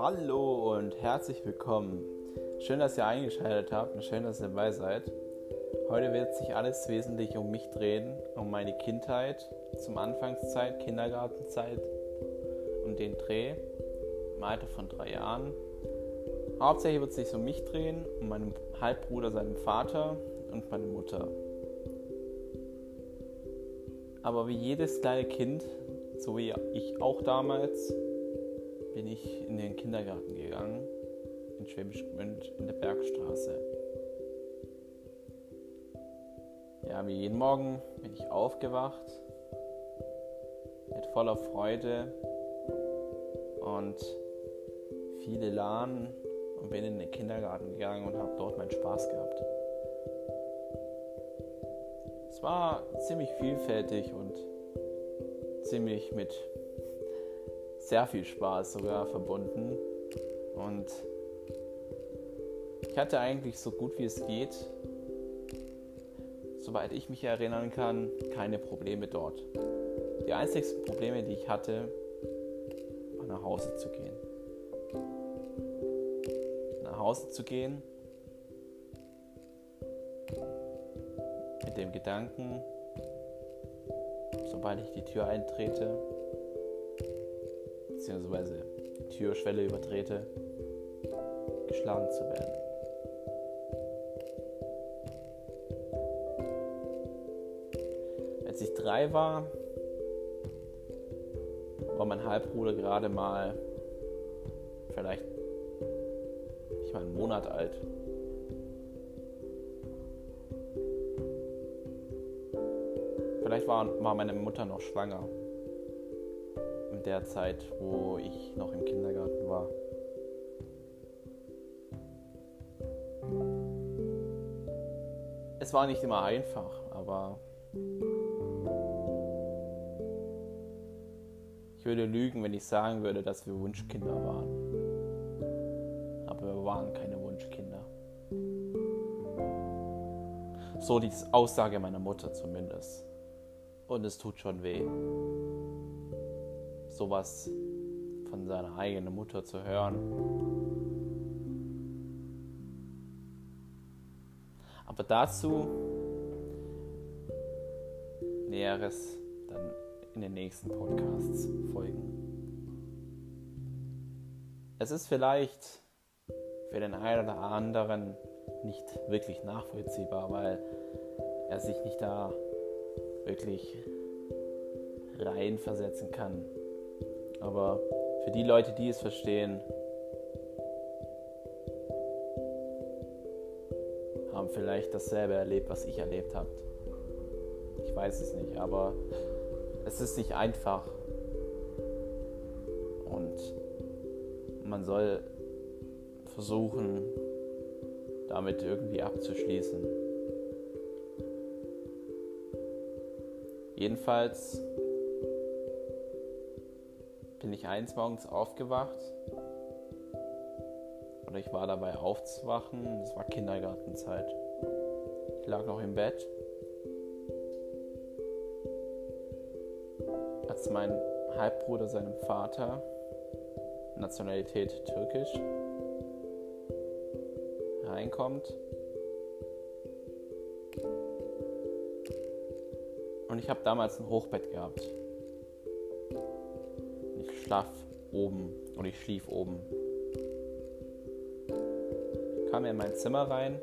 Hallo und herzlich willkommen. Schön, dass ihr eingeschaltet habt und schön, dass ihr dabei seid. Heute wird sich alles wesentlich um mich drehen, um meine Kindheit, zum Anfangszeit, Kindergartenzeit, um den Dreh im Alter von drei Jahren. Hauptsächlich wird es sich um mich drehen, um meinen Halbbruder, seinen Vater und meine Mutter. Aber wie jedes kleine Kind, so wie ich auch damals, bin ich in den Kindergarten gegangen, in Schwäbisch Gmünd in der Bergstraße. Ja, wie jeden Morgen bin ich aufgewacht mit voller Freude und viel Elan und bin in den Kindergarten gegangen und habe dort meinen Spaß gehabt. Es war ziemlich vielfältig und ziemlich mit sehr viel Spaß sogar verbunden. Und ich hatte eigentlich so gut wie es geht, soweit ich mich erinnern kann, keine Probleme dort. Die einzigsten Probleme, die ich hatte, war nach Hause zu gehen. Nach Hause zu gehen mit dem Gedanken, sobald ich die Tür eintrete, beziehungsweise Türschwelle übertrete, geschlagen zu werden. Als ich drei war, war mein Halbbruder gerade mal vielleicht nicht mal einen Monat alt. Vielleicht war, war meine Mutter noch schwanger der Zeit, wo ich noch im Kindergarten war. Es war nicht immer einfach, aber ich würde lügen, wenn ich sagen würde, dass wir Wunschkinder waren. Aber wir waren keine Wunschkinder. So die Aussage meiner Mutter zumindest. Und es tut schon weh sowas von seiner eigenen Mutter zu hören. Aber dazu Näheres dann in den nächsten Podcasts folgen. Es ist vielleicht für den einen oder anderen nicht wirklich nachvollziehbar, weil er sich nicht da wirklich reinversetzen kann aber für die Leute, die es verstehen, haben vielleicht dasselbe erlebt, was ich erlebt habe. Ich weiß es nicht, aber es ist nicht einfach. Und man soll versuchen, damit irgendwie abzuschließen. Jedenfalls bin ich eins morgens aufgewacht oder ich war dabei aufzuwachen. Es war Kindergartenzeit. Ich lag noch im Bett, als mein Halbbruder seinem Vater, Nationalität türkisch, reinkommt. Und ich habe damals ein Hochbett gehabt schlaf oben und ich schlief oben. Kam in mein Zimmer rein,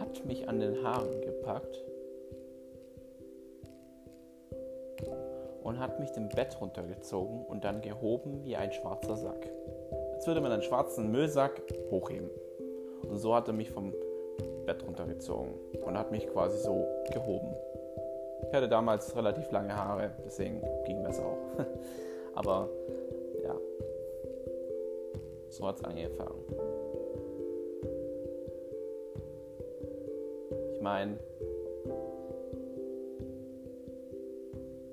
hat mich an den Haaren gepackt und hat mich dem Bett runtergezogen und dann gehoben wie ein schwarzer Sack. Als würde man einen schwarzen Müllsack hochheben. Und so hat er mich vom Bett runtergezogen und hat mich quasi so gehoben. Ich hatte damals relativ lange Haare, deswegen ging das auch. Aber ja, so hat es angefangen. Ich meine,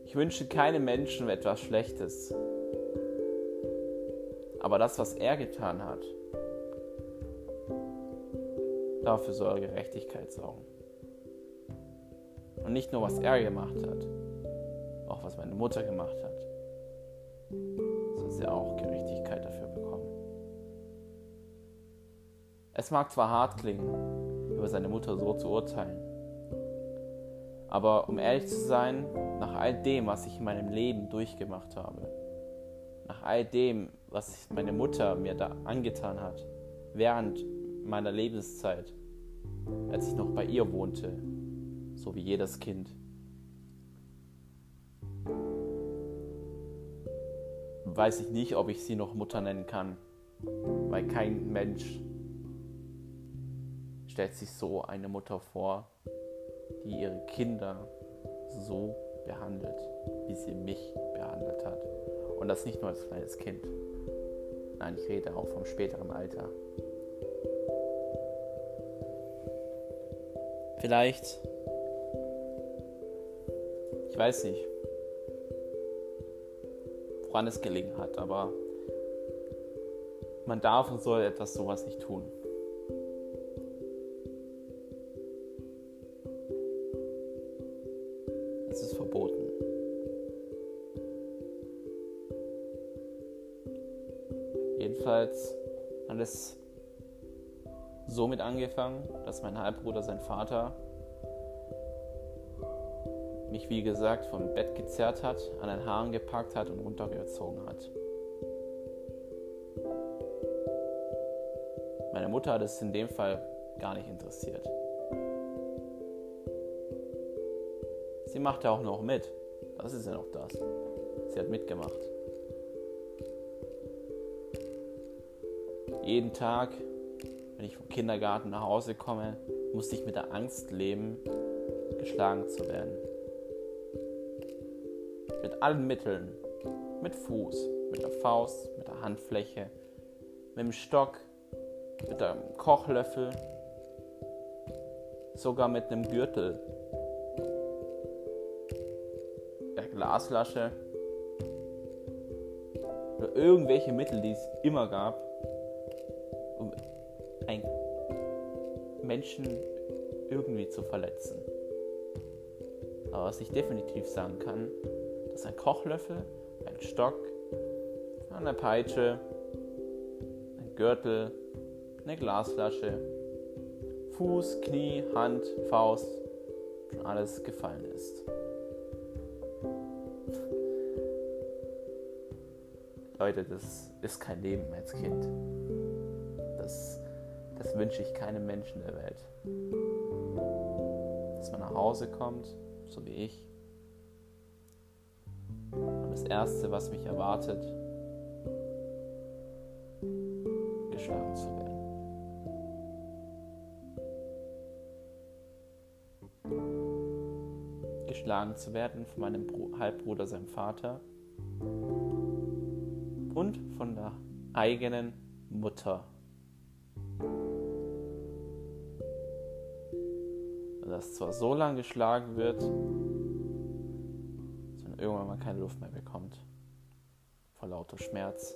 ich wünsche keinem Menschen etwas Schlechtes. Aber das, was er getan hat, dafür soll Gerechtigkeit sorgen. Und nicht nur, was er gemacht hat, auch was meine Mutter gemacht hat. soll sie auch Gerechtigkeit dafür bekommen. Es mag zwar hart klingen, über seine Mutter so zu urteilen, aber um ehrlich zu sein, nach all dem, was ich in meinem Leben durchgemacht habe, nach all dem, was meine Mutter mir da angetan hat, während meiner Lebenszeit, als ich noch bei ihr wohnte, so wie jedes Kind, weiß ich nicht, ob ich sie noch Mutter nennen kann, weil kein Mensch stellt sich so eine Mutter vor, die ihre Kinder so behandelt, wie sie mich behandelt hat. Und das nicht nur als kleines Kind. Nein, ich rede auch vom späteren Alter. Vielleicht, ich weiß nicht, woran es gelegen hat, aber man darf und soll etwas sowas nicht tun. Es ist verboten. Jedenfalls hat es somit angefangen, dass mein Halbbruder, sein Vater, mich wie gesagt vom Bett gezerrt hat, an den Haaren gepackt hat und runtergezogen hat. Meine Mutter hat es in dem Fall gar nicht interessiert. Sie machte auch noch mit. Das ist ja noch das. Sie hat mitgemacht. Jeden Tag, wenn ich vom Kindergarten nach Hause komme, musste ich mit der Angst leben, geschlagen zu werden. Mit allen Mitteln. Mit Fuß, mit der Faust, mit der Handfläche, mit dem Stock, mit einem Kochlöffel, sogar mit einem Gürtel. Der Glasflasche oder irgendwelche Mittel, die es immer gab, um einen Menschen irgendwie zu verletzen. Aber was ich definitiv sagen kann, dass ein Kochlöffel, ein Stock, eine Peitsche, ein Gürtel, eine Glasflasche, Fuß, Knie, Hand, Faust, schon alles gefallen ist. Leute, das ist kein Leben als Kind. Das, das wünsche ich keinem Menschen der Welt. Dass man nach Hause kommt, so wie ich, das Erste, was mich erwartet, geschlagen zu werden. Geschlagen zu werden von meinem Halbbruder, seinem Vater und von der eigenen Mutter. Dass zwar so lange geschlagen wird, irgendwann mal keine Luft mehr bekommt. Vor lauter Schmerz.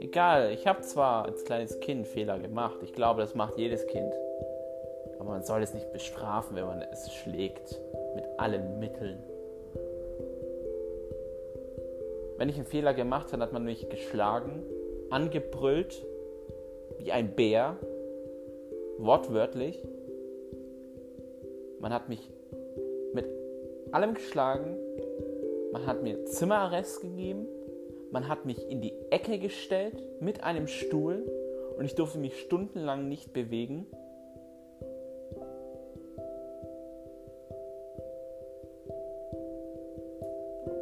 Egal, ich habe zwar als kleines Kind Fehler gemacht. Ich glaube, das macht jedes Kind. Aber man soll es nicht bestrafen, wenn man es schlägt. Mit allen Mitteln. Wenn ich einen Fehler gemacht habe, hat man mich geschlagen, angebrüllt, wie ein Bär, wortwörtlich. Man hat mich mit allem geschlagen. Man hat mir Zimmerarrest gegeben. Man hat mich in die Ecke gestellt mit einem Stuhl und ich durfte mich stundenlang nicht bewegen.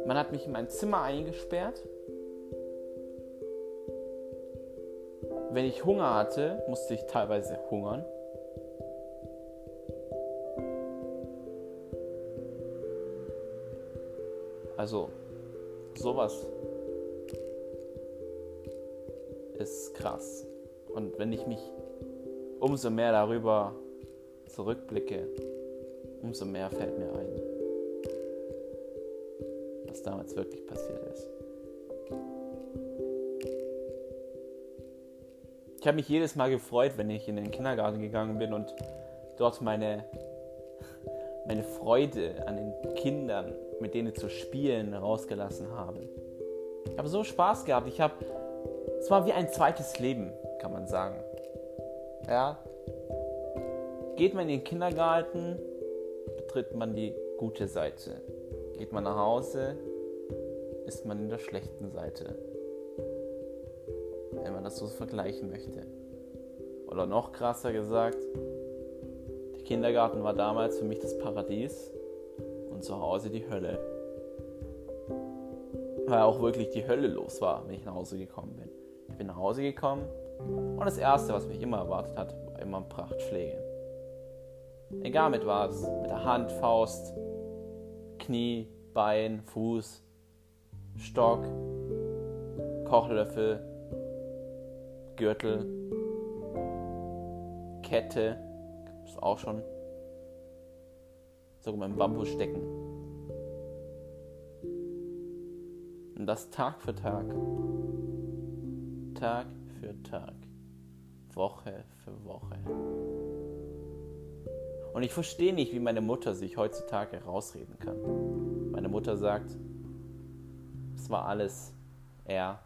Man hat mich in mein Zimmer eingesperrt Wenn ich Hunger hatte, musste ich teilweise hungern. Also sowas ist krass. Und wenn ich mich umso mehr darüber zurückblicke, umso mehr fällt mir ein, was damals wirklich passiert ist. Ich habe mich jedes Mal gefreut, wenn ich in den Kindergarten gegangen bin und dort meine meine Freude an den Kindern, mit denen zu spielen, rausgelassen habe. Ich habe so Spaß gehabt. Ich habe, es war wie ein zweites Leben, kann man sagen. Ja, geht man in den Kindergarten, betritt man die gute Seite. Geht man nach Hause, ist man in der schlechten Seite. Wenn man das so vergleichen möchte. Oder noch krasser gesagt, der Kindergarten war damals für mich das Paradies und zu Hause die Hölle. Weil auch wirklich die Hölle los war, wenn ich nach Hause gekommen bin. Ich bin nach Hause gekommen und das Erste, was mich immer erwartet hat, war immer Prachtschläge. Egal mit was, mit der Hand, Faust, Knie, Bein, Fuß, Stock, Kochlöffel, Gürtel, Kette, ist auch schon sogar dem Bambus stecken. Und das Tag für Tag. Tag für Tag. Woche für Woche. Und ich verstehe nicht, wie meine Mutter sich heutzutage herausreden kann. Meine Mutter sagt, es war alles er.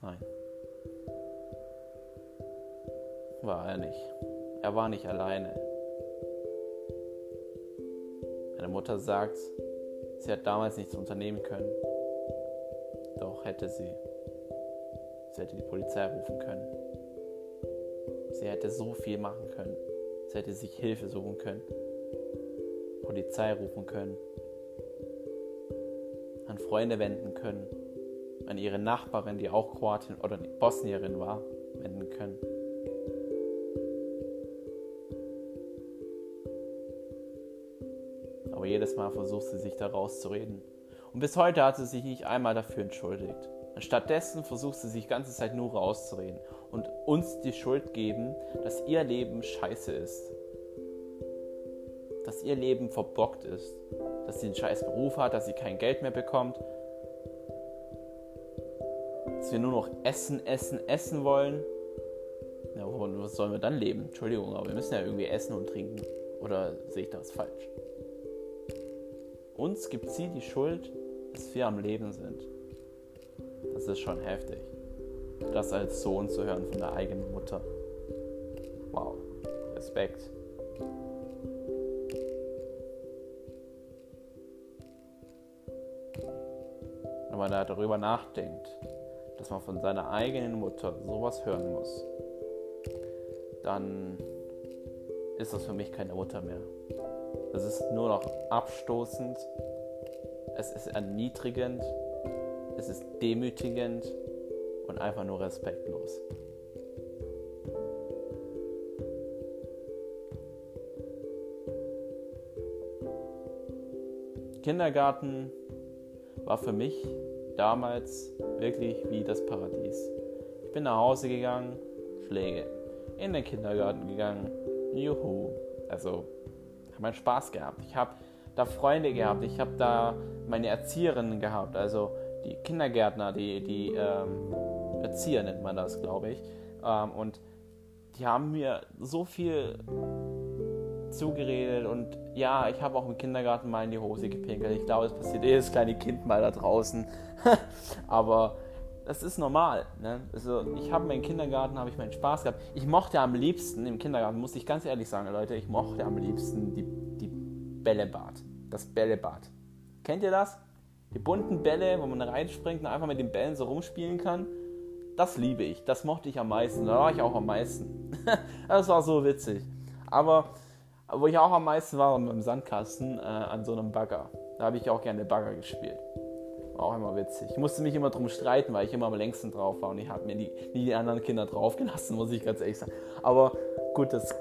Nein. War er nicht. Er war nicht alleine. Meine Mutter sagt, sie hat damals nichts unternehmen können. Doch hätte sie. Sie hätte die Polizei rufen können. Sie hätte so viel machen können. Sie hätte sich Hilfe suchen können, Polizei rufen können, an Freunde wenden können, an ihre Nachbarin, die auch Kroatin oder Bosnierin war, wenden können. Mal versucht sie sich da rauszureden. Und bis heute hat sie sich nicht einmal dafür entschuldigt. Und stattdessen versucht sie sich die ganze Zeit nur rauszureden und uns die Schuld geben, dass ihr Leben scheiße ist. Dass ihr Leben verbockt ist. Dass sie einen scheiß Beruf hat, dass sie kein Geld mehr bekommt. Dass wir nur noch essen, essen, essen wollen. Ja, was sollen wir dann leben? Entschuldigung, aber wir müssen ja irgendwie essen und trinken. Oder sehe ich das falsch? Uns gibt sie die Schuld, dass wir am Leben sind. Das ist schon heftig. Das als Sohn zu hören von der eigenen Mutter. Wow. Respekt. Wenn man da darüber nachdenkt, dass man von seiner eigenen Mutter sowas hören muss, dann ist das für mich keine Mutter mehr. Das ist nur noch abstoßend, es ist erniedrigend, es ist demütigend und einfach nur respektlos. Kindergarten war für mich damals wirklich wie das Paradies. Ich bin nach Hause gegangen, Schläge. In den Kindergarten gegangen, juhu. Also, habe meinen Spaß gehabt. Ich habe da Freunde gehabt, ich habe da meine Erzieherinnen gehabt, also die Kindergärtner, die, die ähm, Erzieher nennt man das, glaube ich. Ähm, und die haben mir so viel zugeredet und ja, ich habe auch im Kindergarten mal in die Hose gepinkelt. Ich glaube, es passiert jedes kleine Kind mal da draußen. Aber das ist normal. Ne? Also ich habe meinen Kindergarten, habe ich meinen Spaß gehabt. Ich mochte am liebsten im Kindergarten, muss ich ganz ehrlich sagen, Leute, ich mochte am liebsten die, die Bällebad. Das Bällebad. Kennt ihr das? Die bunten Bälle, wo man reinspringt und einfach mit den Bällen so rumspielen kann das liebe ich. Das mochte ich am meisten. Da war ich auch am meisten. das war so witzig. Aber wo ich auch am meisten war, im Sandkasten äh, an so einem Bagger. Da habe ich auch gerne Bagger gespielt. Auch immer witzig. Ich musste mich immer drum streiten, weil ich immer am längsten drauf war und ich habe mir nie, nie die anderen Kinder draufgelassen, muss ich ganz ehrlich sagen. Aber gut, das,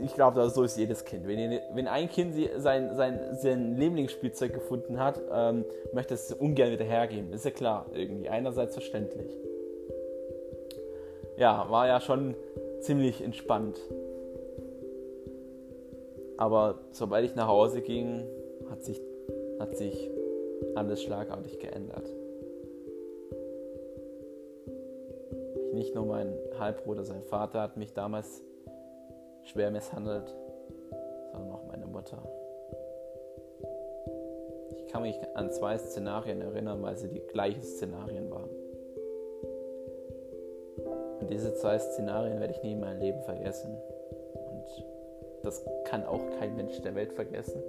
ich glaube, so ist jedes Kind. Wenn, wenn ein Kind sein, sein, sein Lieblingsspielzeug gefunden hat, ähm, möchte es ungern wieder hergeben. Ist ja klar, irgendwie. Einerseits verständlich ja, war ja schon ziemlich entspannt. Aber sobald ich nach Hause ging, hat sich, hat sich alles schlagartig geändert. Nicht nur mein Halbbruder, sein Vater hat mich damals schwer misshandelt, sondern auch meine Mutter. kann mich an zwei Szenarien erinnern, weil sie die gleichen Szenarien waren. Und diese zwei Szenarien werde ich nie in meinem Leben vergessen. Und das kann auch kein Mensch der Welt vergessen.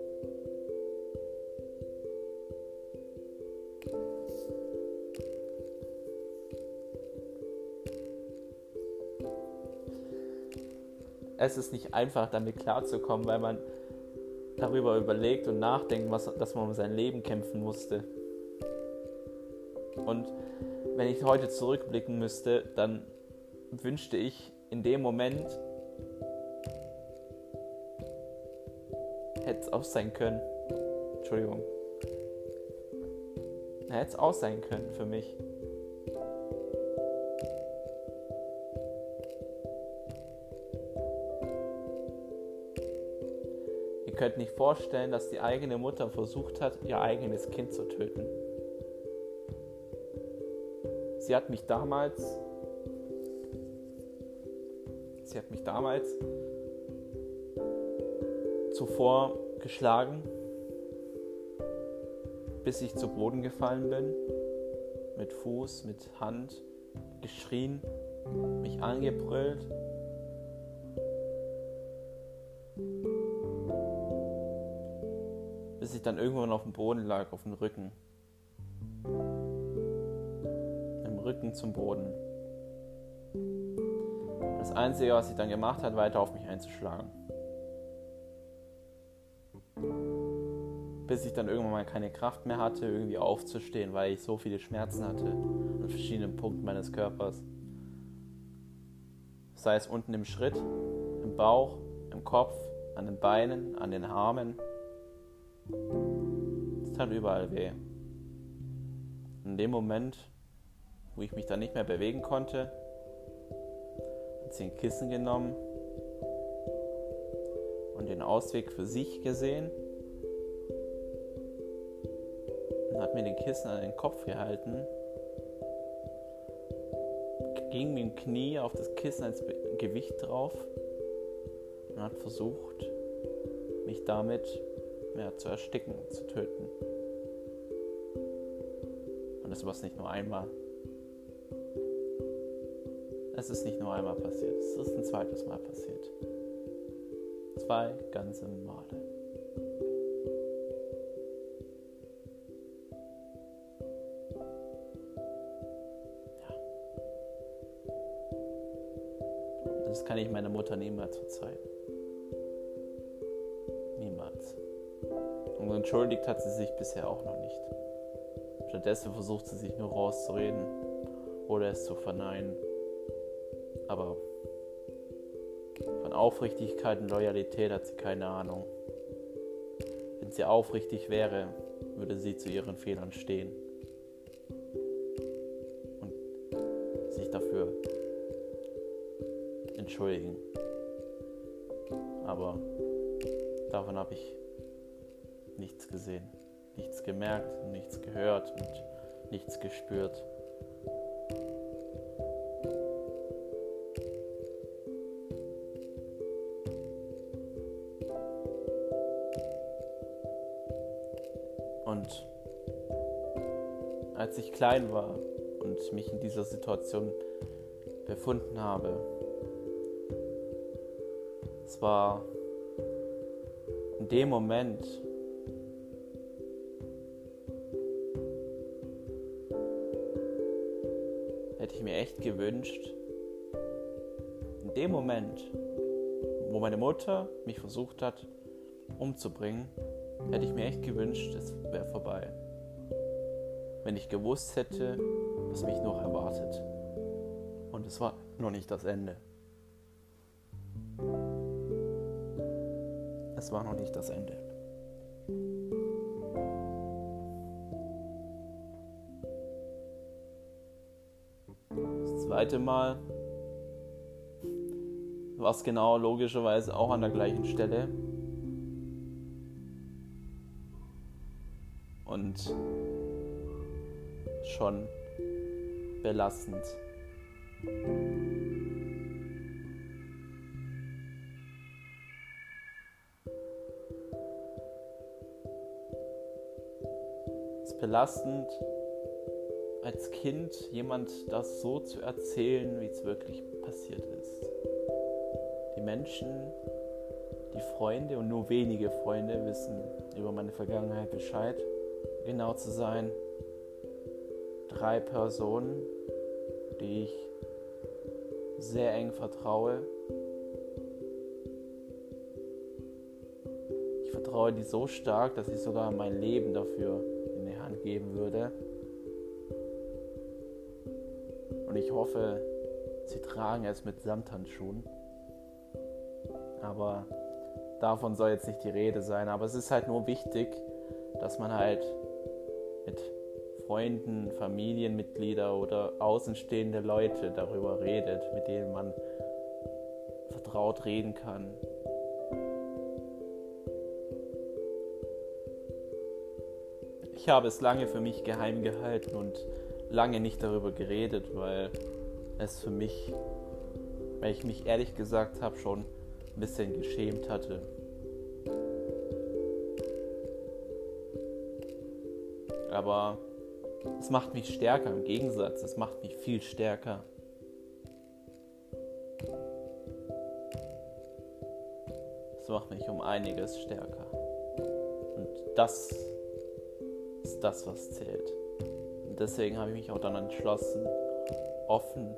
Es ist nicht einfach, damit klarzukommen, weil man darüber überlegt und nachdenkt, was, dass man um sein Leben kämpfen musste. Und wenn ich heute zurückblicken müsste, dann wünschte ich in dem Moment, hätte es auch sein können. Entschuldigung. Hätte es auch sein können für mich. Könnt nicht vorstellen, dass die eigene Mutter versucht hat, ihr eigenes Kind zu töten. Sie hat mich damals, sie hat mich damals zuvor geschlagen, bis ich zu Boden gefallen bin, mit Fuß, mit Hand, geschrien, mich angebrüllt ich dann irgendwann auf dem Boden lag, auf dem Rücken. Im Rücken zum Boden. Das Einzige, was ich dann gemacht hat, weiter auf mich einzuschlagen. Bis ich dann irgendwann mal keine Kraft mehr hatte, irgendwie aufzustehen, weil ich so viele Schmerzen hatte an verschiedenen Punkten meines Körpers. Sei es unten im Schritt, im Bauch, im Kopf, an den Beinen, an den Armen es tat überall weh. In dem Moment, wo ich mich dann nicht mehr bewegen konnte, hat sie ein Kissen genommen und den Ausweg für sich gesehen und hat mir den Kissen an den Kopf gehalten, ging mit dem Knie auf das Kissen als Gewicht drauf und hat versucht, mich damit ja, zu ersticken, zu töten. Und das war es nicht nur einmal. Es ist nicht nur einmal passiert, es ist ein zweites Mal passiert. Zwei ganze Male. Ja. Das kann ich meiner Mutter niemals verzeihen. Und entschuldigt hat sie sich bisher auch noch nicht. Stattdessen versucht sie sich nur rauszureden oder es zu verneinen. Aber von Aufrichtigkeit und Loyalität hat sie keine Ahnung. Wenn sie aufrichtig wäre, würde sie zu ihren Fehlern stehen und sich dafür entschuldigen. Aber davon habe ich nichts gesehen, nichts gemerkt, nichts gehört und nichts gespürt. Und als ich klein war und mich in dieser Situation befunden habe, es war in dem Moment, ich mir echt gewünscht, in dem Moment, wo meine Mutter mich versucht hat umzubringen, hätte ich mir echt gewünscht, es wäre vorbei. Wenn ich gewusst hätte, was mich noch erwartet. Und es war noch nicht das Ende. Es war noch nicht das Ende. Zweite Mal war es genau logischerweise auch an der gleichen Stelle. Und schon belastend. belastend, als Kind jemand das so zu erzählen, wie es wirklich passiert ist. Die Menschen, die Freunde und nur wenige Freunde wissen über meine Vergangenheit Bescheid. Genau zu sein, drei Personen, die ich sehr eng vertraue. Ich vertraue die so stark, dass ich sogar mein Leben dafür in die Hand geben würde. Und ich hoffe, sie tragen es mit Samthandschuhen. Aber davon soll jetzt nicht die Rede sein. Aber es ist halt nur wichtig, dass man halt mit Freunden, Familienmitglieder oder außenstehende Leute darüber redet, mit denen man vertraut reden kann. Ich habe es lange für mich geheim gehalten und lange nicht darüber geredet, weil es für mich, weil ich mich ehrlich gesagt habe, schon ein bisschen geschämt hatte. Aber es macht mich stärker, im Gegensatz, es macht mich viel stärker. Es macht mich um einiges stärker. Und das ist das, was zählt. Deswegen habe ich mich auch dann entschlossen, offen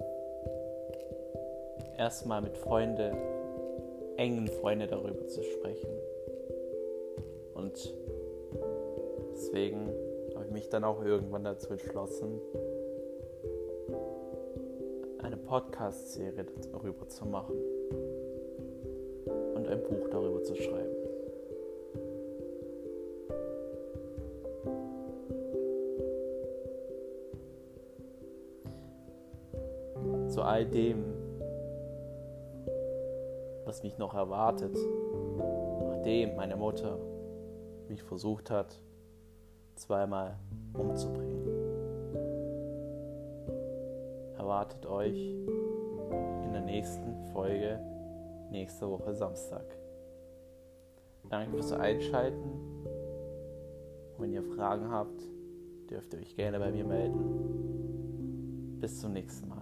erstmal mit Freunden, engen Freunden darüber zu sprechen. Und deswegen habe ich mich dann auch irgendwann dazu entschlossen, eine Podcast-Serie darüber zu machen und ein Buch darüber zu schreiben. Zu all dem, was mich noch erwartet, nachdem meine Mutter mich versucht hat, zweimal umzubringen. Erwartet euch in der nächsten Folge nächste Woche Samstag. Danke fürs Einschalten. Und wenn ihr Fragen habt, dürft ihr euch gerne bei mir melden. Bis zum nächsten Mal.